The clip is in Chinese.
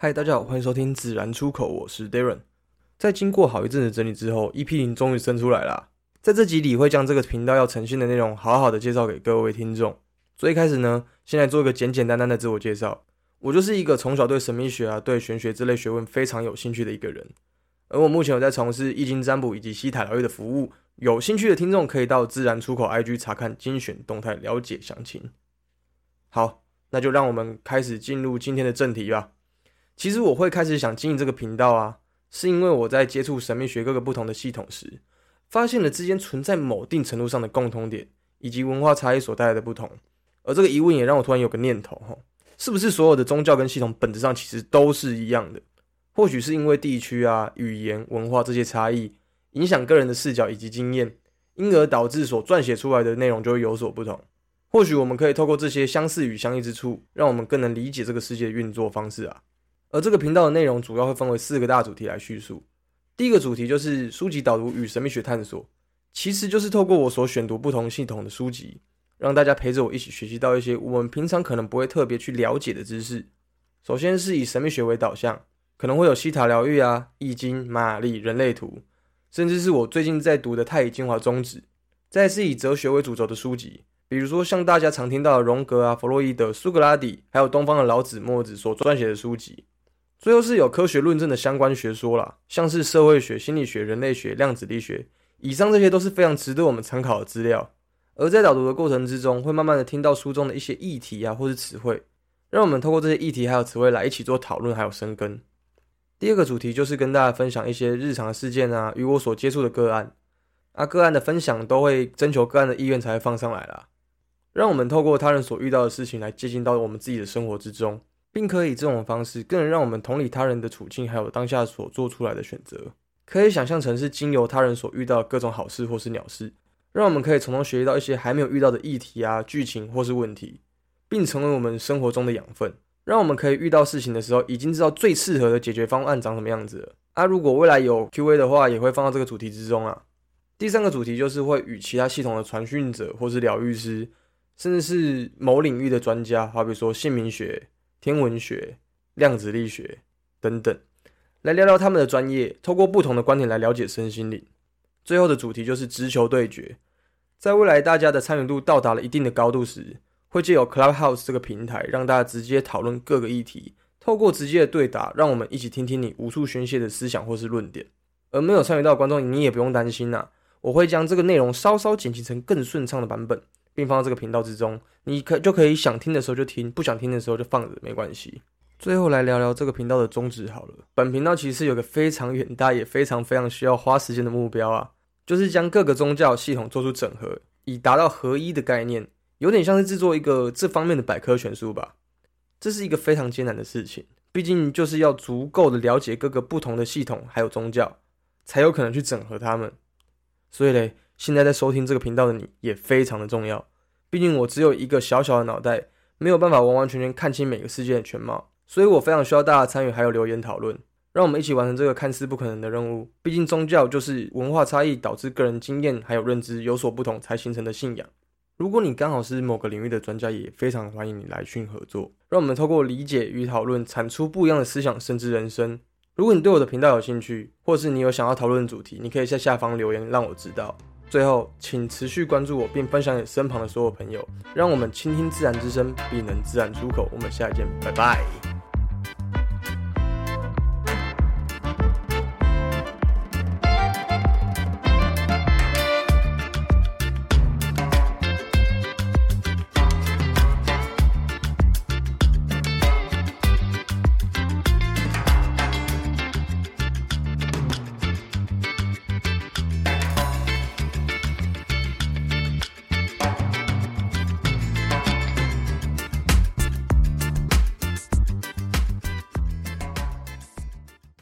嗨，大家好，欢迎收听自然出口，我是 Darren。在经过好一阵子整理之后，EP 零终于生出来啦。在这集里会将这个频道要呈现的内容好好的介绍给各位听众。最开始呢，先来做一个简简单单的自我介绍。我就是一个从小对神秘学啊、对玄学这类学问非常有兴趣的一个人。而我目前有在从事易经占卜以及西塔疗愈的服务。有兴趣的听众可以到自然出口 IG 查看精选动态，了解详情。好，那就让我们开始进入今天的正题吧。其实我会开始想经营这个频道啊，是因为我在接触神秘学各个不同的系统时，发现了之间存在某定程度上的共通点，以及文化差异所带来的不同。而这个疑问也让我突然有个念头：哈，是不是所有的宗教跟系统本质上其实都是一样的？或许是因为地区啊、语言、文化这些差异。影响个人的视角以及经验，因而导致所撰写出来的内容就会有所不同。或许我们可以透过这些相似与相异之处，让我们更能理解这个世界的运作方式啊。而这个频道的内容主要会分为四个大主题来叙述。第一个主题就是书籍导读与神秘学探索，其实就是透过我所选读不同系统的书籍，让大家陪着我一起学习到一些我们平常可能不会特别去了解的知识。首先是以神秘学为导向，可能会有西塔疗愈啊、易经、玛丽、人类图。甚至是我最近在读的《太乙精华宗旨》，再是以哲学为主轴的书籍，比如说像大家常听到的荣格啊、弗洛伊德、苏格拉底，还有东方的老子、墨子所撰写的书籍。最后是有科学论证的相关学说啦，像是社会学、心理学、人类学、量子力学，以上这些都是非常值得我们参考的资料。而在导读的过程之中，会慢慢的听到书中的一些议题啊，或是词汇，让我们透过这些议题还有词汇来一起做讨论，还有生根。第二个主题就是跟大家分享一些日常事件啊，与我所接触的个案啊，个案的分享都会征求个案的意愿才会放上来啦，让我们透过他人所遇到的事情来接近到我们自己的生活之中，并可以这种方式更能让我们同理他人的处境，还有当下所做出来的选择，可以想象成是经由他人所遇到各种好事或是鸟事，让我们可以从中学习到一些还没有遇到的议题啊、剧情或是问题，并成为我们生活中的养分。让我们可以遇到事情的时候，已经知道最适合的解决方案长什么样子了。啊，如果未来有 Q&A 的话，也会放到这个主题之中啊。第三个主题就是会与其他系统的传讯者，或是疗愈师，甚至是某领域的专家，好比说姓名学、天文学、量子力学等等，来聊聊他们的专业，透过不同的观点来了解身心灵。最后的主题就是直球对决，在未来大家的参与度到达了一定的高度时。会借由 Clubhouse 这个平台，让大家直接讨论各个议题，透过直接的对答，让我们一起听听你无处宣泄的思想或是论点。而没有参与到观众，你也不用担心呐，我会将这个内容稍稍剪辑成更顺畅的版本，并放到这个频道之中，你可就可以想听的时候就听，不想听的时候就放着，没关系。最后来聊聊这个频道的宗旨好了。本频道其实有个非常远大也非常非常需要花时间的目标啊，就是将各个宗教系统做出整合，以达到合一的概念。有点像是制作一个这方面的百科全书吧，这是一个非常艰难的事情，毕竟就是要足够的了解各个不同的系统还有宗教，才有可能去整合他们。所以嘞，现在在收听这个频道的你也非常的重要，毕竟我只有一个小小的脑袋，没有办法完完全全看清每个事件的全貌，所以我非常需要大家参与还有留言讨论，让我们一起完成这个看似不可能的任务。毕竟宗教就是文化差异导致个人经验还有认知有所不同才形成的信仰。如果你刚好是某个领域的专家，也非常欢迎你来讯合作，让我们透过理解与讨论，产出不一样的思想，甚至人生。如果你对我的频道有兴趣，或是你有想要讨论的主题，你可以在下方留言让我知道。最后，请持续关注我，并分享给身旁的所有朋友，让我们倾听自然之声，必能自然出口。我们下一见，拜拜。